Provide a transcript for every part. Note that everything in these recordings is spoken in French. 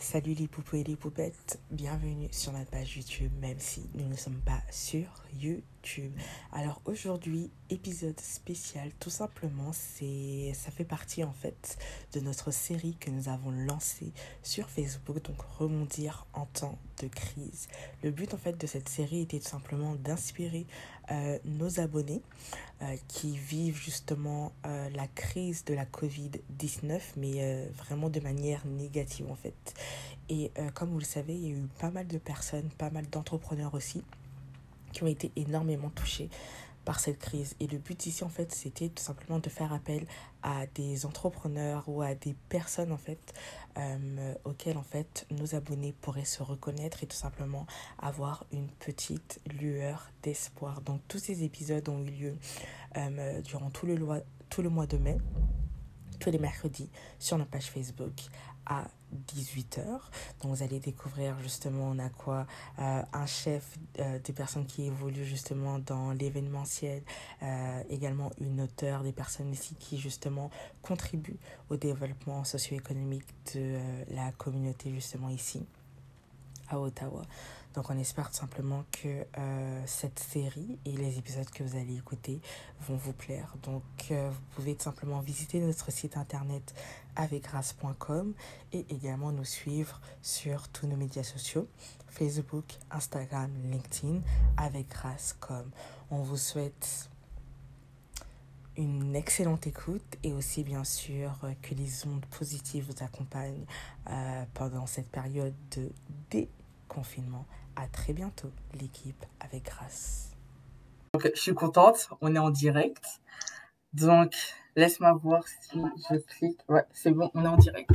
Salut les poupous et les poupettes, bienvenue sur notre page YouTube, même si nous ne sommes pas sur YouTube. Alors aujourd'hui, épisode spécial, tout simplement, c'est ça fait partie en fait de notre série que nous avons lancée sur Facebook, donc rebondir en temps de crise. Le but en fait de cette série était tout simplement d'inspirer euh, nos abonnés euh, qui vivent justement euh, la crise de la Covid-19, mais vraiment de manière négative en fait. Et comme vous le savez, il y a eu pas mal de personnes, pas mal d'entrepreneurs aussi, qui ont été énormément touchés cette crise. Et le but ici, en fait, c'était tout simplement de faire appel à des entrepreneurs ou à des personnes, en fait, euh, auxquelles, en fait, nos abonnés pourraient se reconnaître et tout simplement avoir une petite lueur d'espoir. Donc, tous ces épisodes ont eu lieu euh, durant tout le, tout le mois de mai tous les mercredis sur notre page Facebook à 18h. Donc vous allez découvrir justement on a quoi euh, un chef euh, des personnes qui évoluent justement dans l'événementiel, euh, également une auteure, des personnes ici qui justement contribuent au développement socio-économique de la communauté justement ici à Ottawa. Donc on espère tout simplement que euh, cette série et les épisodes que vous allez écouter vont vous plaire. Donc euh, vous pouvez tout simplement visiter notre site internet avecgrâce.com et également nous suivre sur tous nos médias sociaux, Facebook, Instagram, LinkedIn, avec grâce.com. On vous souhaite une excellente écoute et aussi bien sûr que les ondes positives vous accompagnent euh, pendant cette période de déconfinement. À très bientôt, l'équipe avec grâce. Donc, je suis contente, on est en direct. Donc, laisse-moi voir si je clique. Ouais, c'est bon, on est en direct.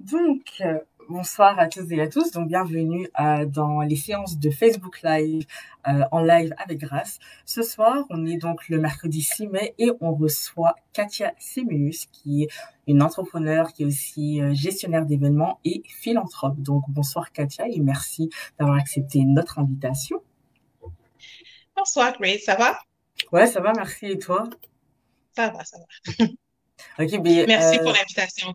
Donc, euh, bonsoir à tous et à tous. Donc, bienvenue euh, dans les séances de Facebook Live euh, en live avec Grâce. Ce soir, on est donc le mercredi 6 mai et on reçoit Katia Semeus, qui est une entrepreneur, qui est aussi euh, gestionnaire d'événements et philanthrope. Donc, bonsoir Katia et merci d'avoir accepté notre invitation. Bonsoir Grace, ça va? Ouais, ça va, merci. Et toi? Ça va, ça va. merci pour euh, l'invitation,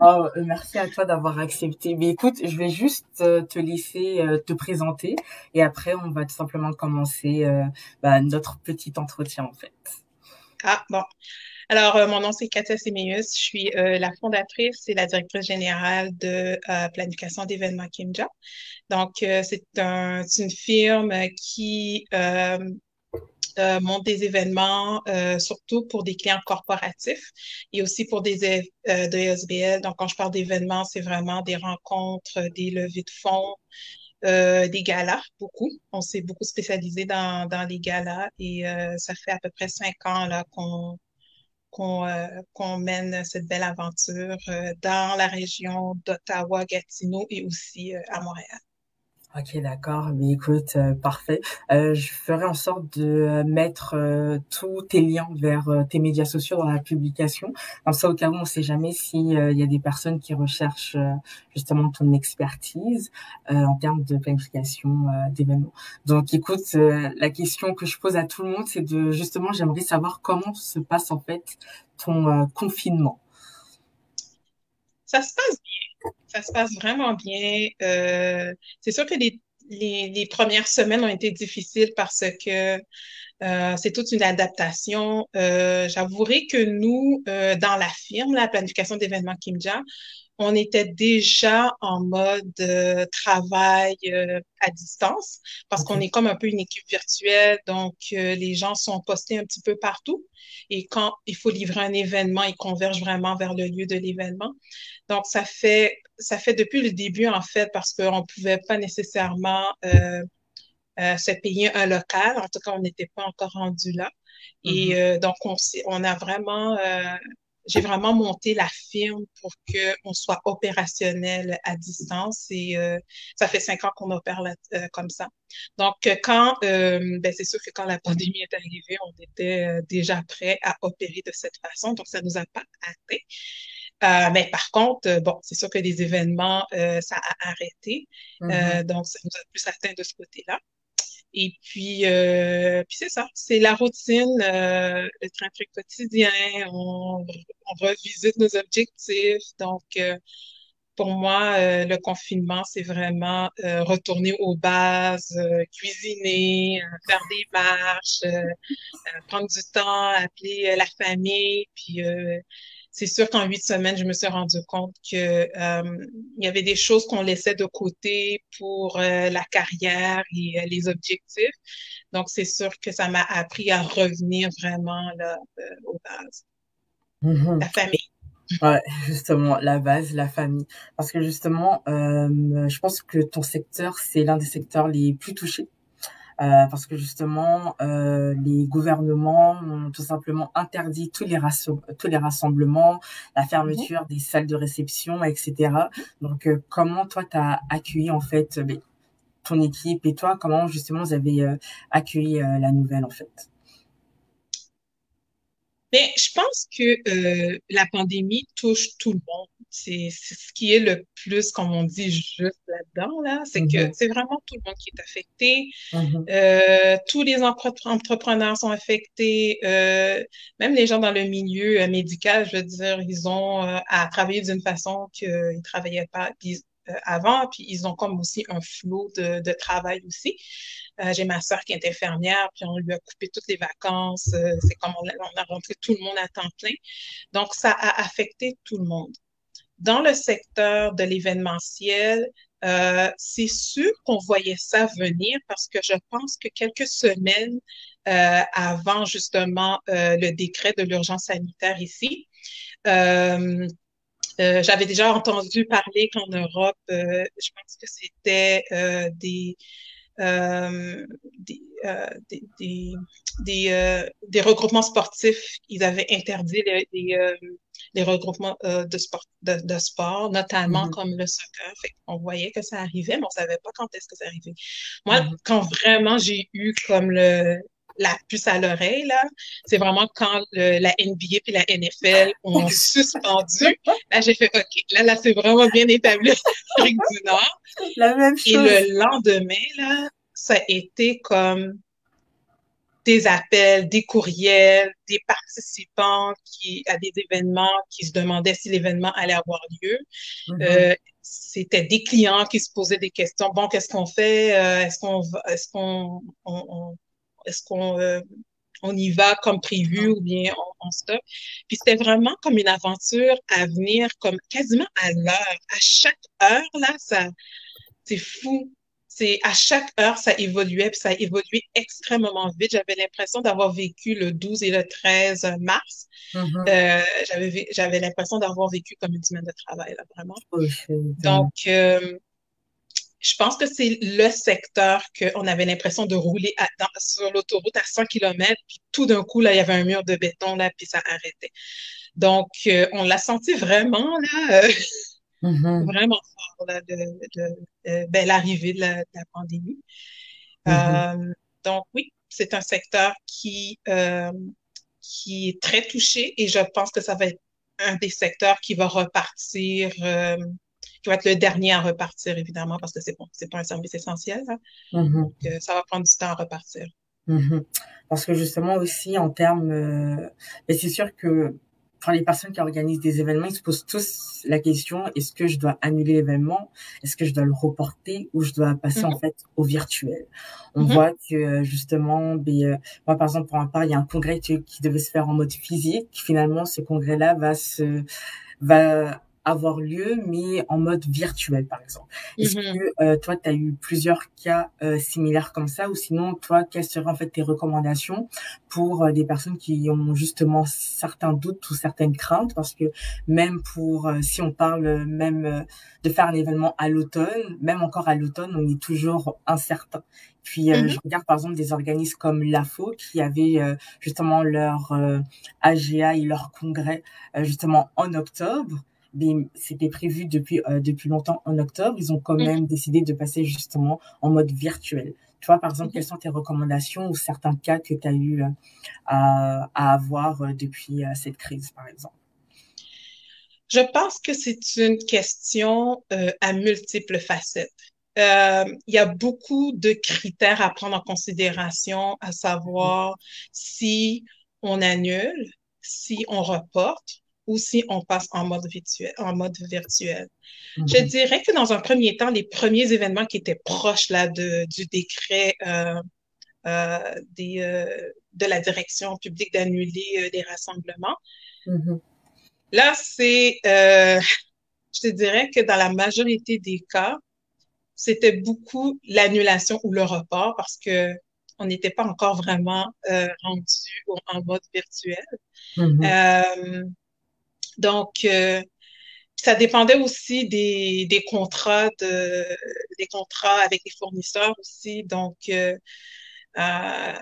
oh, merci à toi d'avoir accepté. Mais écoute, je vais juste euh, te laisser te présenter et après, on va tout simplement commencer bah, notre petit entretien, en fait. Ah, bon. Alors, mon nom, c'est Katia Semeus. Je suis la fondatrice et la directrice générale de planification d'événements Kimja. Donc, c'est un, une firme qui euh, des événements, euh, surtout pour des clients corporatifs et aussi pour des euh. Donc, quand je parle d'événements, c'est vraiment des rencontres, des levées de fonds, euh, des galas, beaucoup. On s'est beaucoup spécialisé dans, les galas et euh, ça fait à peu près cinq ans qu'on mène cette belle aventure dans la région d'Ottawa, Gatineau et aussi à Montréal. Ok, d'accord. Mais écoute, euh, parfait. Euh, je ferai en sorte de euh, mettre tous tes liens vers tes médias sociaux dans la publication. Comme ça, au cas où, on ne sait jamais s'il il y a des personnes qui recherchent justement ton expertise en termes de planification d'événements. Donc, écoute, la question que je pose à tout le monde, c'est de justement, j'aimerais savoir comment se passe en fait ton confinement. Ça se passe bien ça se passe vraiment bien. Euh, c'est sûr que les, les, premières semaines ont été difficiles parce que euh, c'est toute une adaptation. Euh, J'avouerai que nous, dans la firme, la planification d'événements Kimja, on était déjà en mode euh, travail euh, à distance parce qu'on est comme un peu une équipe virtuelle, donc euh, les gens sont postés un petit peu partout et quand il faut livrer un événement, ils convergent vraiment vers le lieu de l'événement. Donc ça fait ça fait depuis le début en fait parce qu'on ne pouvait pas nécessairement se payer un local, en tout cas on n'était pas encore rendu là. Et mm-hmm. donc on, on a vraiment j'ai vraiment monté la firme pour qu'on soit opérationnel à distance et euh, ça fait cinq ans qu'on opère euh, comme ça. Donc, quand, euh, ben, c'est sûr que quand la pandémie est arrivée, on était déjà prêt à opérer de cette façon, donc ça nous a pas atteint. mais par contre, bon, c'est sûr que les événements, ça a arrêté. Mm-hmm. donc, ça nous a plus atteint de ce côté-là. Et puis, euh, puis c'est ça, c'est la routine, euh, le train-train quotidien, on, on, revisite nos objectifs. Donc, euh, pour moi, euh, le confinement, c'est vraiment euh, retourner aux bases, euh, cuisiner, faire des marches, prendre du temps, appeler la famille. Puis c'est sûr qu'en huit semaines, je me suis rendu compte que il y avait des choses qu'on laissait de côté pour la carrière et les objectifs. Donc c'est sûr que ça m'a appris à revenir vraiment là, aux bases. Mm-hmm. La famille. Ouais, justement, la base, la famille. Parce que justement, euh, je pense que ton secteur, c'est l'un des secteurs les plus touchés. Euh, parce que justement, euh, les gouvernements ont tout simplement interdit tous les, rassemblements, la fermeture des salles de réception, etc. Donc, euh, comment toi, tu as accueilli en fait ben, ton équipe et toi, comment justement vous avez accueilli la nouvelle en fait? Mais je pense que la pandémie touche tout le monde. C'est ce qui est le plus, comme on dit, juste là-dedans, là. C'est que Mm-hmm. c'est vraiment tout le monde qui est affecté. Mhm. Euh, tous les entre- entrepreneurs sont affectés. Euh, même les gens dans le milieu euh, médical, je veux dire, ils ont à travailler d'une façon qu'ils ne travaillaient pas puis, avant. Puis ils ont comme aussi un flot de, de travail aussi. J'ai ma soeur qui est infirmière, puis on lui a coupé toutes les vacances. C'est comme on a, on a rentré tout le monde à temps plein. Donc, ça a affecté tout le monde. Dans le secteur de l'événementiel, euh, c'est sûr qu'on voyait ça venir parce que je pense que quelques semaines euh, avant justement euh, le décret de l'urgence sanitaire ici, euh, euh, j'avais déjà entendu parler qu'en Europe, euh, je pense que c'était des, euh, des, euh, des, des, des, euh, des regroupements sportifs. Ils avaient interdit les, les, les regroupements de, sport, de, de sport, notamment Mhm. comme le soccer. Fait on voyait que ça arrivait, mais on savait pas quand est-ce que ça arrivait. Moi, Mhm. quand vraiment j'ai eu comme le la puce à l'oreille, là, c'est vraiment quand le, la NBA puis la NFL ont suspendu. Là, j'ai fait OK. Là, là, c'est vraiment bien établi en du Nord. La même Et chose. le lendemain, là, ça a été comme des appels, des courriels, des participants qui, à des événements qui se demandaient si l'événement allait avoir lieu. Mhm. Euh, c'était des clients qui se posaient des questions. Bon, qu'est-ce qu'on fait? Euh, est-ce qu'on va, est-ce qu'on, on, on- est-ce qu'on, euh, on y va comme prévu ou bien on, on stoppe? Puis c'était vraiment comme une aventure à venir, comme quasiment à l'heure. À chaque heure, là, ça, c'est fou. C'est à chaque heure, ça évoluait, puis ça a évolué extrêmement vite. J'avais l'impression d'avoir vécu le 12 et le 13 mars. Mhm. Euh, j'avais, j'avais l'impression d'avoir vécu comme une semaine de travail, là, vraiment. Donc, euh, je pense que c'est le secteur qu'on avait l'impression de rouler à- dans- sur l'autoroute à 100 km, puis tout d'un coup, là, il y avait un mur de béton, là, puis ça arrêtait. Donc, euh, on l'a senti vraiment, là, euh, Mhm. vraiment fort, là, de, de, de- ben, l'arrivée de la, de la pandémie. Mhm. Euh, donc, oui, c'est un secteur qui, euh, qui est très touché et je pense que ça va être un des secteurs qui va repartir, euh, qui va être le dernier à repartir, évidemment, parce que c'est bon, c'est pas un service essentiel, là. Mhm. Donc, euh, ça va prendre du temps à repartir. Mhm. Parce que justement aussi en termes, euh, mais c'est sûr que pour les personnes qui organisent des événements, ils se posent tous la question est-ce que je dois annuler l'événement, est-ce que je dois le reporter ou je dois passer en Mhm. fait au virtuel? On voit que euh, justement, ben, euh, moi par exemple pour un part, il y a un congrès qui, qui devait se faire en mode physique. Finalement, ce congrès-là va se va avoir lieu, mais en mode virtuel, par exemple. Est-ce Mhm. que euh, toi, tu as eu plusieurs cas euh, similaires comme ça, ou sinon, toi, quelles seraient en fait tes recommandations pour euh, des personnes qui ont justement certains doutes ou certaines craintes, parce que même pour, euh, si on parle euh, même euh, de faire un événement à l'automne, même encore à l'automne, on est toujours incertain. Puis euh, Mhm. je regarde par exemple des organismes comme l'AFO qui avaient euh, justement leur euh, AGA et leur congrès euh, justement en octobre. C'était prévu depuis euh, depuis longtemps en octobre. Ils ont quand Mhm. même décidé de passer justement en mode virtuel. Tu vois, par exemple, quelles sont tes recommandations ou certains cas que tu as eu euh, à, à avoir euh, depuis cette crise, par exemple? Je pense que c'est une question euh, à multiples facettes. Euh, il y a beaucoup de critères à prendre en considération, à savoir si on annule, si on reporte ou si on passe en mode virtuel. En mode virtuel. Je mhm. dirais que dans un premier temps, les premiers événements qui étaient proches là, de, du décret euh, euh, des, euh, de la direction publique d'annuler des rassemblements, mhm. là, c'est, je te dirais que dans la majorité des cas, c'était beaucoup l'annulation ou le report parce que on n'était pas encore vraiment rendu en mode virtuel. Mhm. Donc, euh, ça dépendait aussi des, des, contrats de, des contrats avec les fournisseurs aussi. Donc, euh, euh,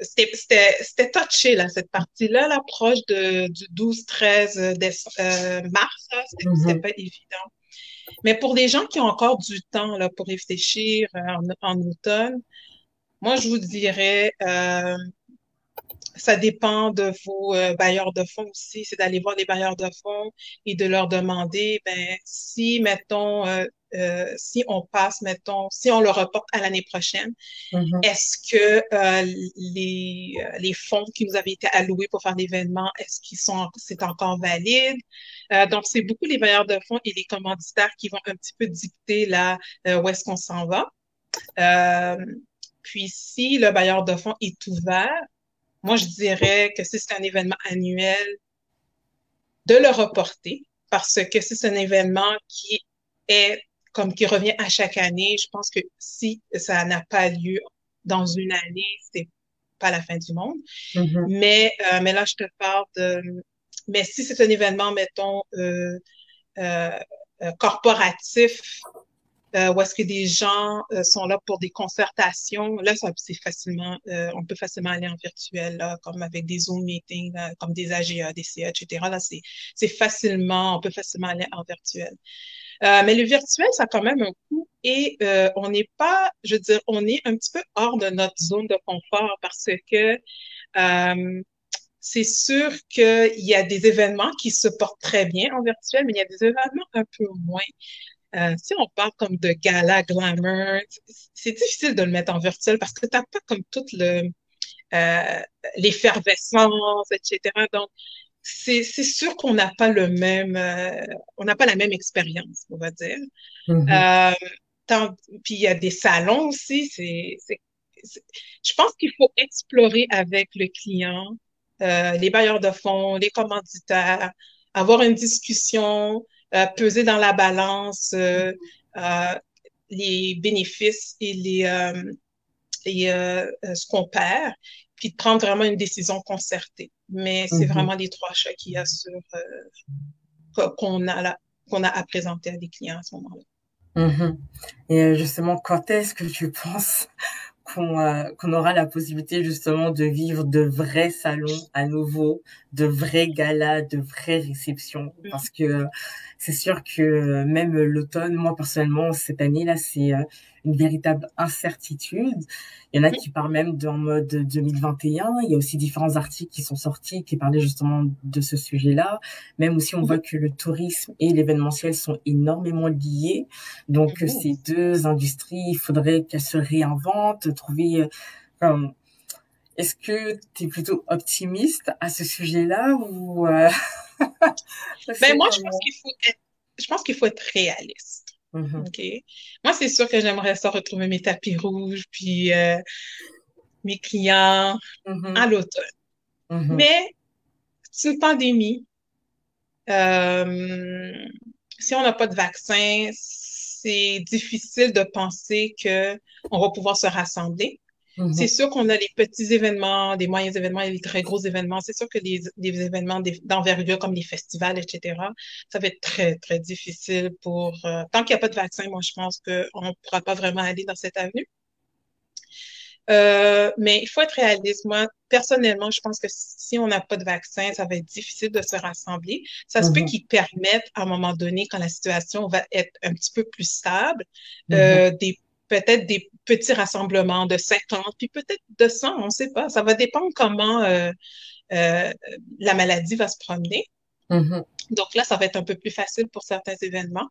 c'était touché, là, cette partie-là, l'approche du 12-13 mars, c'était mm-hmm. pas évident. Mais pour des gens qui ont encore du temps là, pour réfléchir en, en automne, moi, je vous dirais, euh, ça dépend de vos euh, bailleurs de fonds aussi, c'est d'aller voir les bailleurs de fonds et de leur demander, ben, si, mettons, euh, euh, si on passe, mettons, si on le reporte à l'année prochaine, mm-hmm. est-ce que les, les fonds qui nous avaient été alloués pour faire l'événement, est-ce qu'ils sont, c'est encore valide? donc, c'est beaucoup les bailleurs de fonds et les commanditaires qui vont un petit peu dicter là où est-ce qu'on s'en va. puis, si le bailleur de fonds est ouvert, moi, je dirais que si c'est un événement annuel, de le reporter parce que si c'est un événement qui est comme qui revient à chaque année, je pense que si ça n'a pas lieu dans une année, c'est pas la fin du monde. Mm-hmm. Mais, euh, mais là, je te parle de. Mais si c'est un événement, mettons, euh, euh, euh corporatif, euh, est-ce que des gens euh, sont là pour des concertations. Là, c'est facilement, euh, on peut facilement aller en virtuel, là, comme avec des Zoom meetings, comme des AGA, des CA, etc. Là, c'est facilement, on peut facilement aller en virtuel. mais le virtuel, ça a quand même un coût et on n'est pas, je veux dire, on est un petit peu hors de notre zone de confort parce que c'est sûr qu'il y a des événements qui se portent très bien en virtuel, mais il y a des événements un peu moins. Euh, si on parle comme de gala, glamour, c'est difficile de le mettre en virtuel parce que tu n'as pas comme toute le euh, l'effervescence, etc. Donc, c'est sûr qu'on n'a pas le même, euh, on n'a pas la même expérience, on va dire. Mm-hmm. puis il y a des salons aussi. C'est, je pense qu'il faut explorer avec le client, les bailleurs de fonds, les commanditaires, avoir une discussion, euh, peser dans la balance euh, euh, les bénéfices et les et ce qu'on perd, puis de prendre vraiment une décision concertée. Mais c'est mm-hmm. vraiment les trois choix qu'il y a sur qu'on a qu'on a à présenter à des clients à ce moment-là. Mm-hmm. Et justement, quand est-ce que tu penses qu'on qu'on aura la possibilité justement de vivre de vrais salons à nouveau, de vrais galas, de vraies réceptions, parce que c'est sûr que même l'automne, moi personnellement, cette année-là, c'est euh, une véritable incertitude. Il y en a qui parlent même en mode 2021. Il y a aussi différents articles qui sont sortis qui parlaient justement de ce sujet-là. Même aussi, on voit que le tourisme et l'événementiel sont énormément liés. Donc, mmh. ces deux industries, il faudrait qu'elles se réinventent, trouver... Euh, est-ce que tu es plutôt optimiste à ce sujet-là ou euh, ben moi, je pense qu'il faut être, je pense qu'il faut être réaliste. Mm-hmm. OK? Moi, c'est sûr que j'aimerais ça retrouver mes tapis rouges, puis euh, mes clients mm-hmm. à l'automne. Mm-hmm. Mais c'est une pandémie. Euh, si on n'a pas de vaccin, c'est difficile de penser qu'on va pouvoir se rassembler. Mhm. C'est sûr qu'on a les petits événements, des moyens événements et les très gros événements. C'est sûr que les, événements d'envergure comme les festivals, etc., ça va être très, très difficile pour... Euh, tant qu'il n'y a pas de vaccin, moi, je pense qu'on ne pourra pas vraiment aller dans cette avenue. Euh, mais il faut être réaliste. Moi, personnellement, je pense que si on n'a pas de vaccin, ça va être difficile de se rassembler. Ça se peut mhm. qu'ils permettent, à un moment donné, quand la situation va être un petit peu plus stable, mhm. euh, des peut-être des petits rassemblements de 50, puis peut-être de 100, on ne sait pas. Ça va dépendre comment euh, euh, la maladie va se promener. Mm-hmm. Donc là, ça va être un peu plus facile pour certains événements.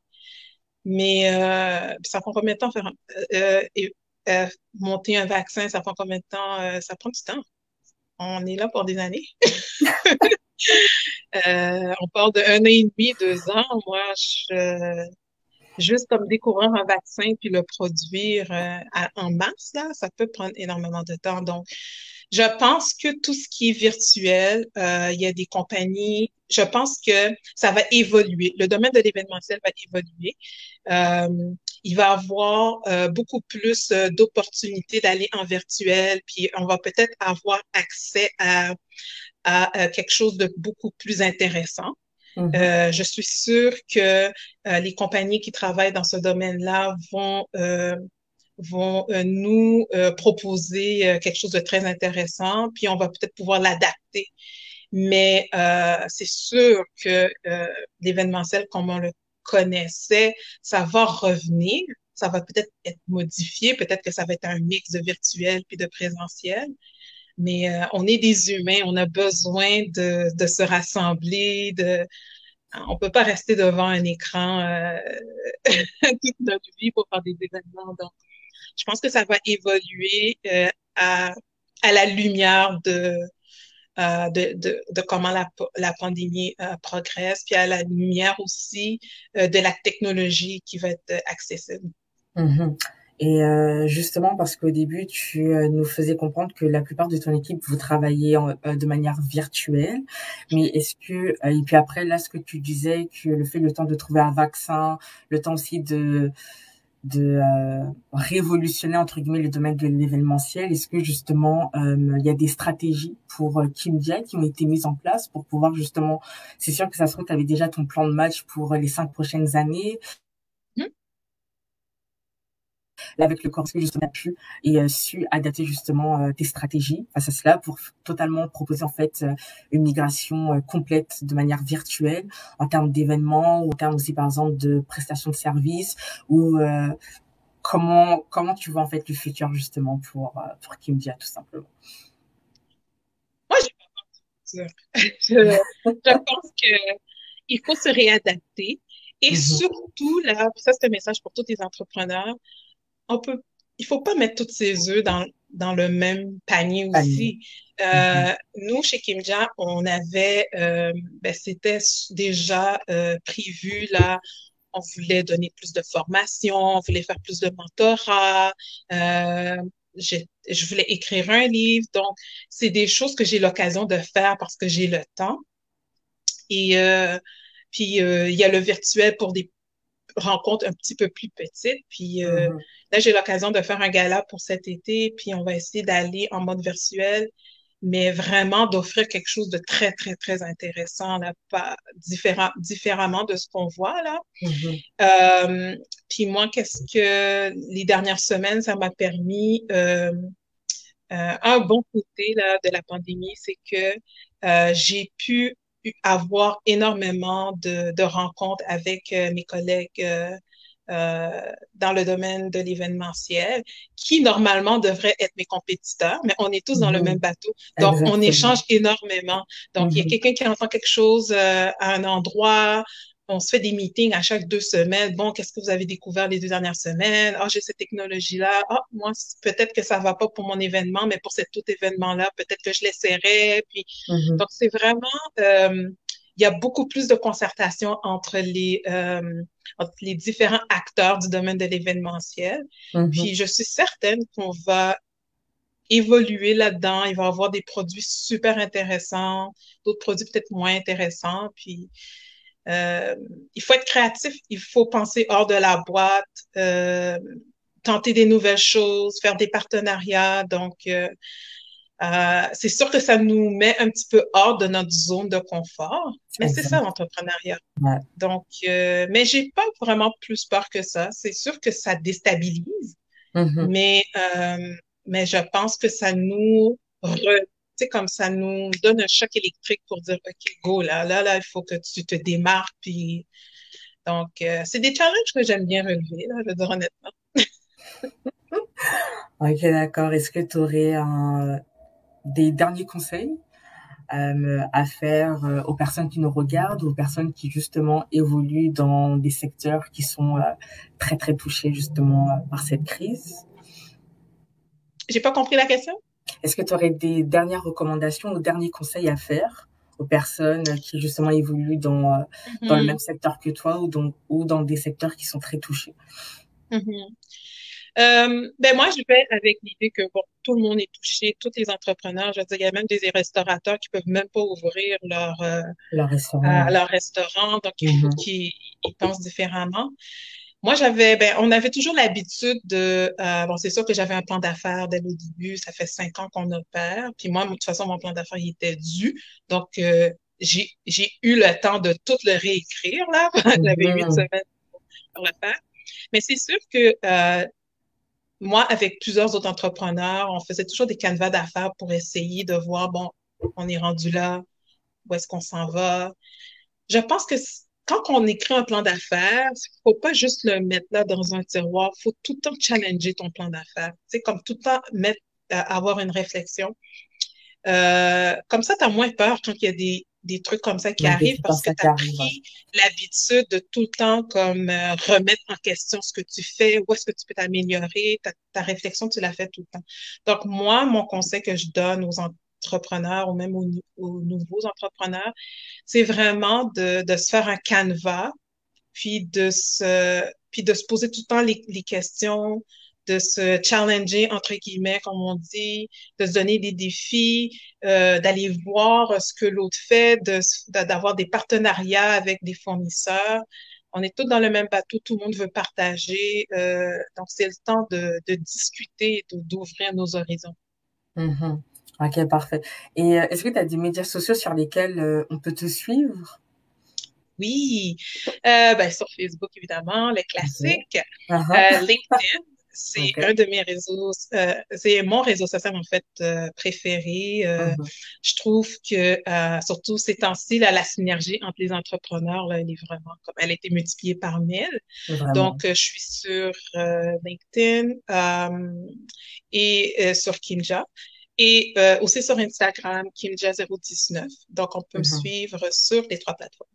Mais euh, ça prend combien de temps faire monter un vaccin? Ça prend combien de temps? ça prend du temps? On est là pour des années. Euh, on parle de un an et demi, deux ans. Moi, je, juste comme découvrir un vaccin puis le produire euh, en masse, là, ça peut prendre énormément de temps. Donc, je pense que tout ce qui est virtuel, euh, il y a des compagnies, je pense que ça va évoluer. Le domaine de l'événementiel va évoluer. Euh, il va avoir euh, beaucoup plus euh, d'opportunités d'aller en virtuel, puis on va peut-être avoir accès à, à, quelque chose de beaucoup plus intéressant. Mm-hmm. Euh, je suis sûre que euh, les compagnies qui travaillent dans ce domaine-là vont euh, vont nous proposer quelque chose de très intéressant, puis on va peut-être pouvoir l'adapter. Mais c'est sûr que l'événementiel, comme on le connaissait, ça va revenir, ça va peut-être être modifié, peut-être que ça va être un mix de virtuel puis de présentiel. Mais euh, on est des humains, on a besoin de, se rassembler, on peut pas rester devant un écran euh, toute notre vie pour faire des événements. Donc, je pense que ça va évoluer euh, à, la lumière de, comment la, pandémie progresse, puis à la lumière aussi de la technologie qui va être accessible. Mm-hmm. Et euh, justement parce qu'au début, tu nous faisais comprendre que la plupart de ton équipe, vous travaillez en, de manière virtuelle. Mais est-ce que, et puis après, là, ce que tu disais, que le fait, le temps de trouver un vaccin, le temps aussi de de euh, révolutionner entre guillemets le domaine de l'événementiel Est-ce que justement euh, il y a des stratégies pour euh, Kimdia qui ont été mises en place pour pouvoir justement, c'est sûr que ça se trouve tu avais déjà ton plan de match pour les cinq prochaines années, avec le corps que justement pu et euh, su adapter justement euh, tes stratégies face à cela pour totalement proposer en fait euh, une migration complète de manière virtuelle en termes d'événements ou en termes aussi par exemple de prestations de services ou comment comment tu vois en fait le futur justement pour pour Kimdia tout simplement. Moi pas je, je pense que il faut se réadapter et mm-hmm. surtout là ça c'est un message pour tous les entrepreneurs on peut, il faut pas mettre toutes ses œufs dans, dans le même panier aussi. Euh, mm-hmm. Nous, chez Kimja, on avait, euh, ben, c'était déjà euh, prévu là. On voulait donner plus de formation, on voulait faire plus de mentorat. Euh, je voulais écrire un livre. Donc, c'est des choses que j'ai l'occasion de faire parce que j'ai le temps. Et euh, puis, euh, il y a le virtuel pour des rencontre un petit peu plus petite. Puis euh, mm-hmm. là, j'ai l'occasion de faire un gala pour cet été, puis on va essayer d'aller en mode virtuel, mais vraiment d'offrir quelque chose de très, très, très intéressant, là, pas différent, différemment de ce qu'on voit là. Mm-hmm. Euh, puis moi, qu'est-ce que les dernières semaines, ça m'a permis euh, un bon côté là, de la pandémie, c'est que j'ai pu avoir énormément de, de rencontres avec euh, mes collègues euh, euh, dans le domaine de l'événementiel, qui normalement devraient être mes compétiteurs, mais on est tous dans le mhm. même bateau. Donc, on échange énormément. Donc, il y a mhm. quelqu'un qui entend quelque chose à un endroit, on se fait des meetings à chaque deux semaines. Bon, qu'est-ce que vous avez découvert les deux dernières semaines? Ah, j'ai cette technologie-là. Ah, moi, peut-être que ça va pas pour mon événement, mais pour cet autre événement-là, peut-être que je l'essaierai. Puis, mm-hmm. donc, c'est vraiment, euh, il y a beaucoup plus de concertation entre les, euh, entre les différents acteurs du domaine de l'événementiel. Mm-hmm. Puis, je suis certaine qu'on va évoluer là-dedans. Il va y avoir des produits super intéressants, d'autres produits peut-être moins intéressants. Puis, euh, il faut être créatif, il faut penser hors de la boîte, euh, tenter des nouvelles choses, faire des partenariats. Donc, euh, euh c'est sûr que ça nous met un petit peu hors de notre zone de confort, mais c'est ça l'entrepreneuriat. Ouais. Donc, euh, mais j'ai pas vraiment plus peur que ça. C'est sûr que ça déstabilise, mm-hmm. mais euh, mais je pense que ça nous re sais, comme ça nous donne un choc électrique pour dire, OK, go, là, là, là, il faut que tu te démarques. Puis... Donc, euh, c'est des challenges que j'aime bien relever, là, je veux dire honnêtement. ok, d'accord. Est-ce que tu aurais un, des derniers conseils euh, à faire euh, aux personnes qui nous regardent, aux personnes qui justement évoluent dans des secteurs qui sont euh, très, très touchés justement par cette crise? J'ai pas compris la question. Est-ce que tu aurais des dernières recommandations ou derniers conseils à faire aux personnes qui justement évoluent dans, euh, dans le même secteur que toi ou dans, ou dans des secteurs qui sont très touchés? Mhm. Euh, ben moi, je vais avec l'idée que bon, tout le monde est touché, tous les entrepreneurs. Je veux dire, il y a même des restaurateurs qui peuvent même pas ouvrir leur euh, Leur restaurant, leur donc il faut Mhm. qu'ils ils pensent différemment. Moi, j'avais, ben, on avait toujours l'habitude de, euh, bon, c'est sûr que j'avais un plan d'affaires dès le début. Ça fait cinq ans qu'on opère. Puis moi, de toute façon, mon plan d'affaires, il était dû. Donc, euh, j'ai, j'ai eu le temps de tout le réécrire, là. J'avais huit Mhm. semaines pour le faire. Mais c'est sûr que, euh, moi, avec plusieurs autres entrepreneurs, on faisait toujours des canevas d'affaires pour essayer de voir, bon, on est rendu là, où est-ce qu'on s'en va? Je pense que quand on écrit un plan d'affaires, il faut pas juste le mettre là dans un tiroir, il faut tout le temps challenger ton plan d'affaires. Tu sais, comme tout le temps mettre, euh, avoir une réflexion. Euh, comme ça, tu as moins peur quand il y a des, des trucs comme ça qui arrivent parce que tu as pris l'habitude de tout le temps comme euh, remettre en question ce que tu fais, où est-ce que tu peux t'améliorer, ta, ta réflexion, tu la fais tout le temps. Donc, moi, mon conseil que je donne aux entrepreneurs ou même aux, nou- aux nouveaux entrepreneurs, c'est vraiment de, se faire un canevas, puis de se, puis de se poser tout le temps les, questions, de se challenger, entre guillemets, comme on dit, de se donner des défis, euh, d'aller voir ce que l'autre fait, d'avoir des partenariats avec des fournisseurs. On est tous dans le même bateau, tout le monde veut partager. euh, donc, c'est le temps de, de discuter d'ouvrir nos horizons. Mhm. Ok, parfait. Et euh, est-ce que tu as des médias sociaux sur lesquels euh, on peut te suivre? Oui, euh, ben, sur Facebook, évidemment, les classiques. Ah Euh, LinkedIn, c'est un de mes réseaux, c'est mon réseau social en fait préféré. Mhm. je trouve que surtout ces temps-ci, la synergie entre les entrepreneurs, là, elle est vraiment comme elle a été multipliée par mille. Vraiment. Donc, je suis sur LinkedIn et sur Kimja. Et euh, aussi sur Instagram, Kimja019. Donc, on peut me Mhm. suivre sur les trois plateformes.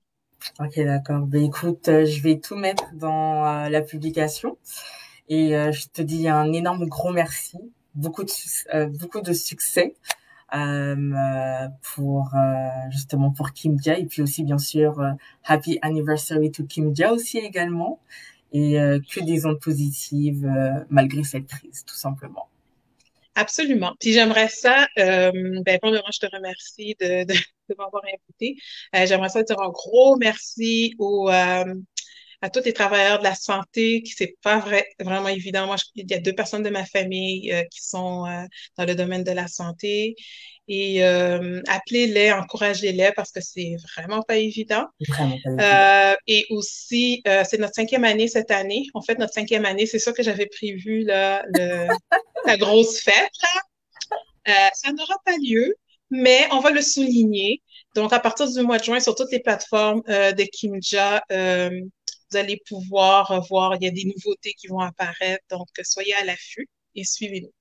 Ok, d'accord. Ben écoute, euh, je vais tout mettre dans euh, la publication et euh, je te dis un énorme gros merci, beaucoup de euh, beaucoup de succès euh, pour euh, justement pour Kimja et puis aussi bien sûr happy anniversary to Kimja aussi également et euh, que des ondes positives euh, malgré cette crise tout simplement. Absolument. Puis j'aimerais ça, euh, ben premièrement, je te remercie de, de, m'avoir invité. Euh, j'aimerais ça dire un gros merci aux, euh, à tous les travailleurs de la santé, qui c'est pas vrai, vraiment évident. Moi, je- il y a deux personnes de ma famille euh, qui sont euh, dans le domaine de la santé. Et euh, appelez-les, encouragez-les parce que c'est vraiment pas évident. Vraiment pas évident. Euh, et aussi, euh, c'est notre cinquième année cette année. En fait, notre cinquième année, c'est sûr que j'avais prévu là, le, la grosse fête. Là. Euh, ça n'aura pas lieu, mais on va le souligner. Donc, à partir du mois de juin, sur toutes les plateformes euh, de Kimja, euh, vous allez pouvoir voir, il y a des nouveautés qui vont apparaître. Donc, soyez à l'affût et suivez-nous.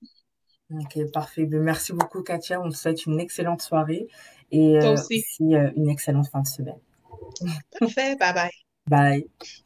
Ok, parfait. Ben, merci beaucoup Katia. On te souhaite une excellente soirée et euh, aussi. aussi euh, une excellente fin de semaine. Parfait. Bye bye. Bye.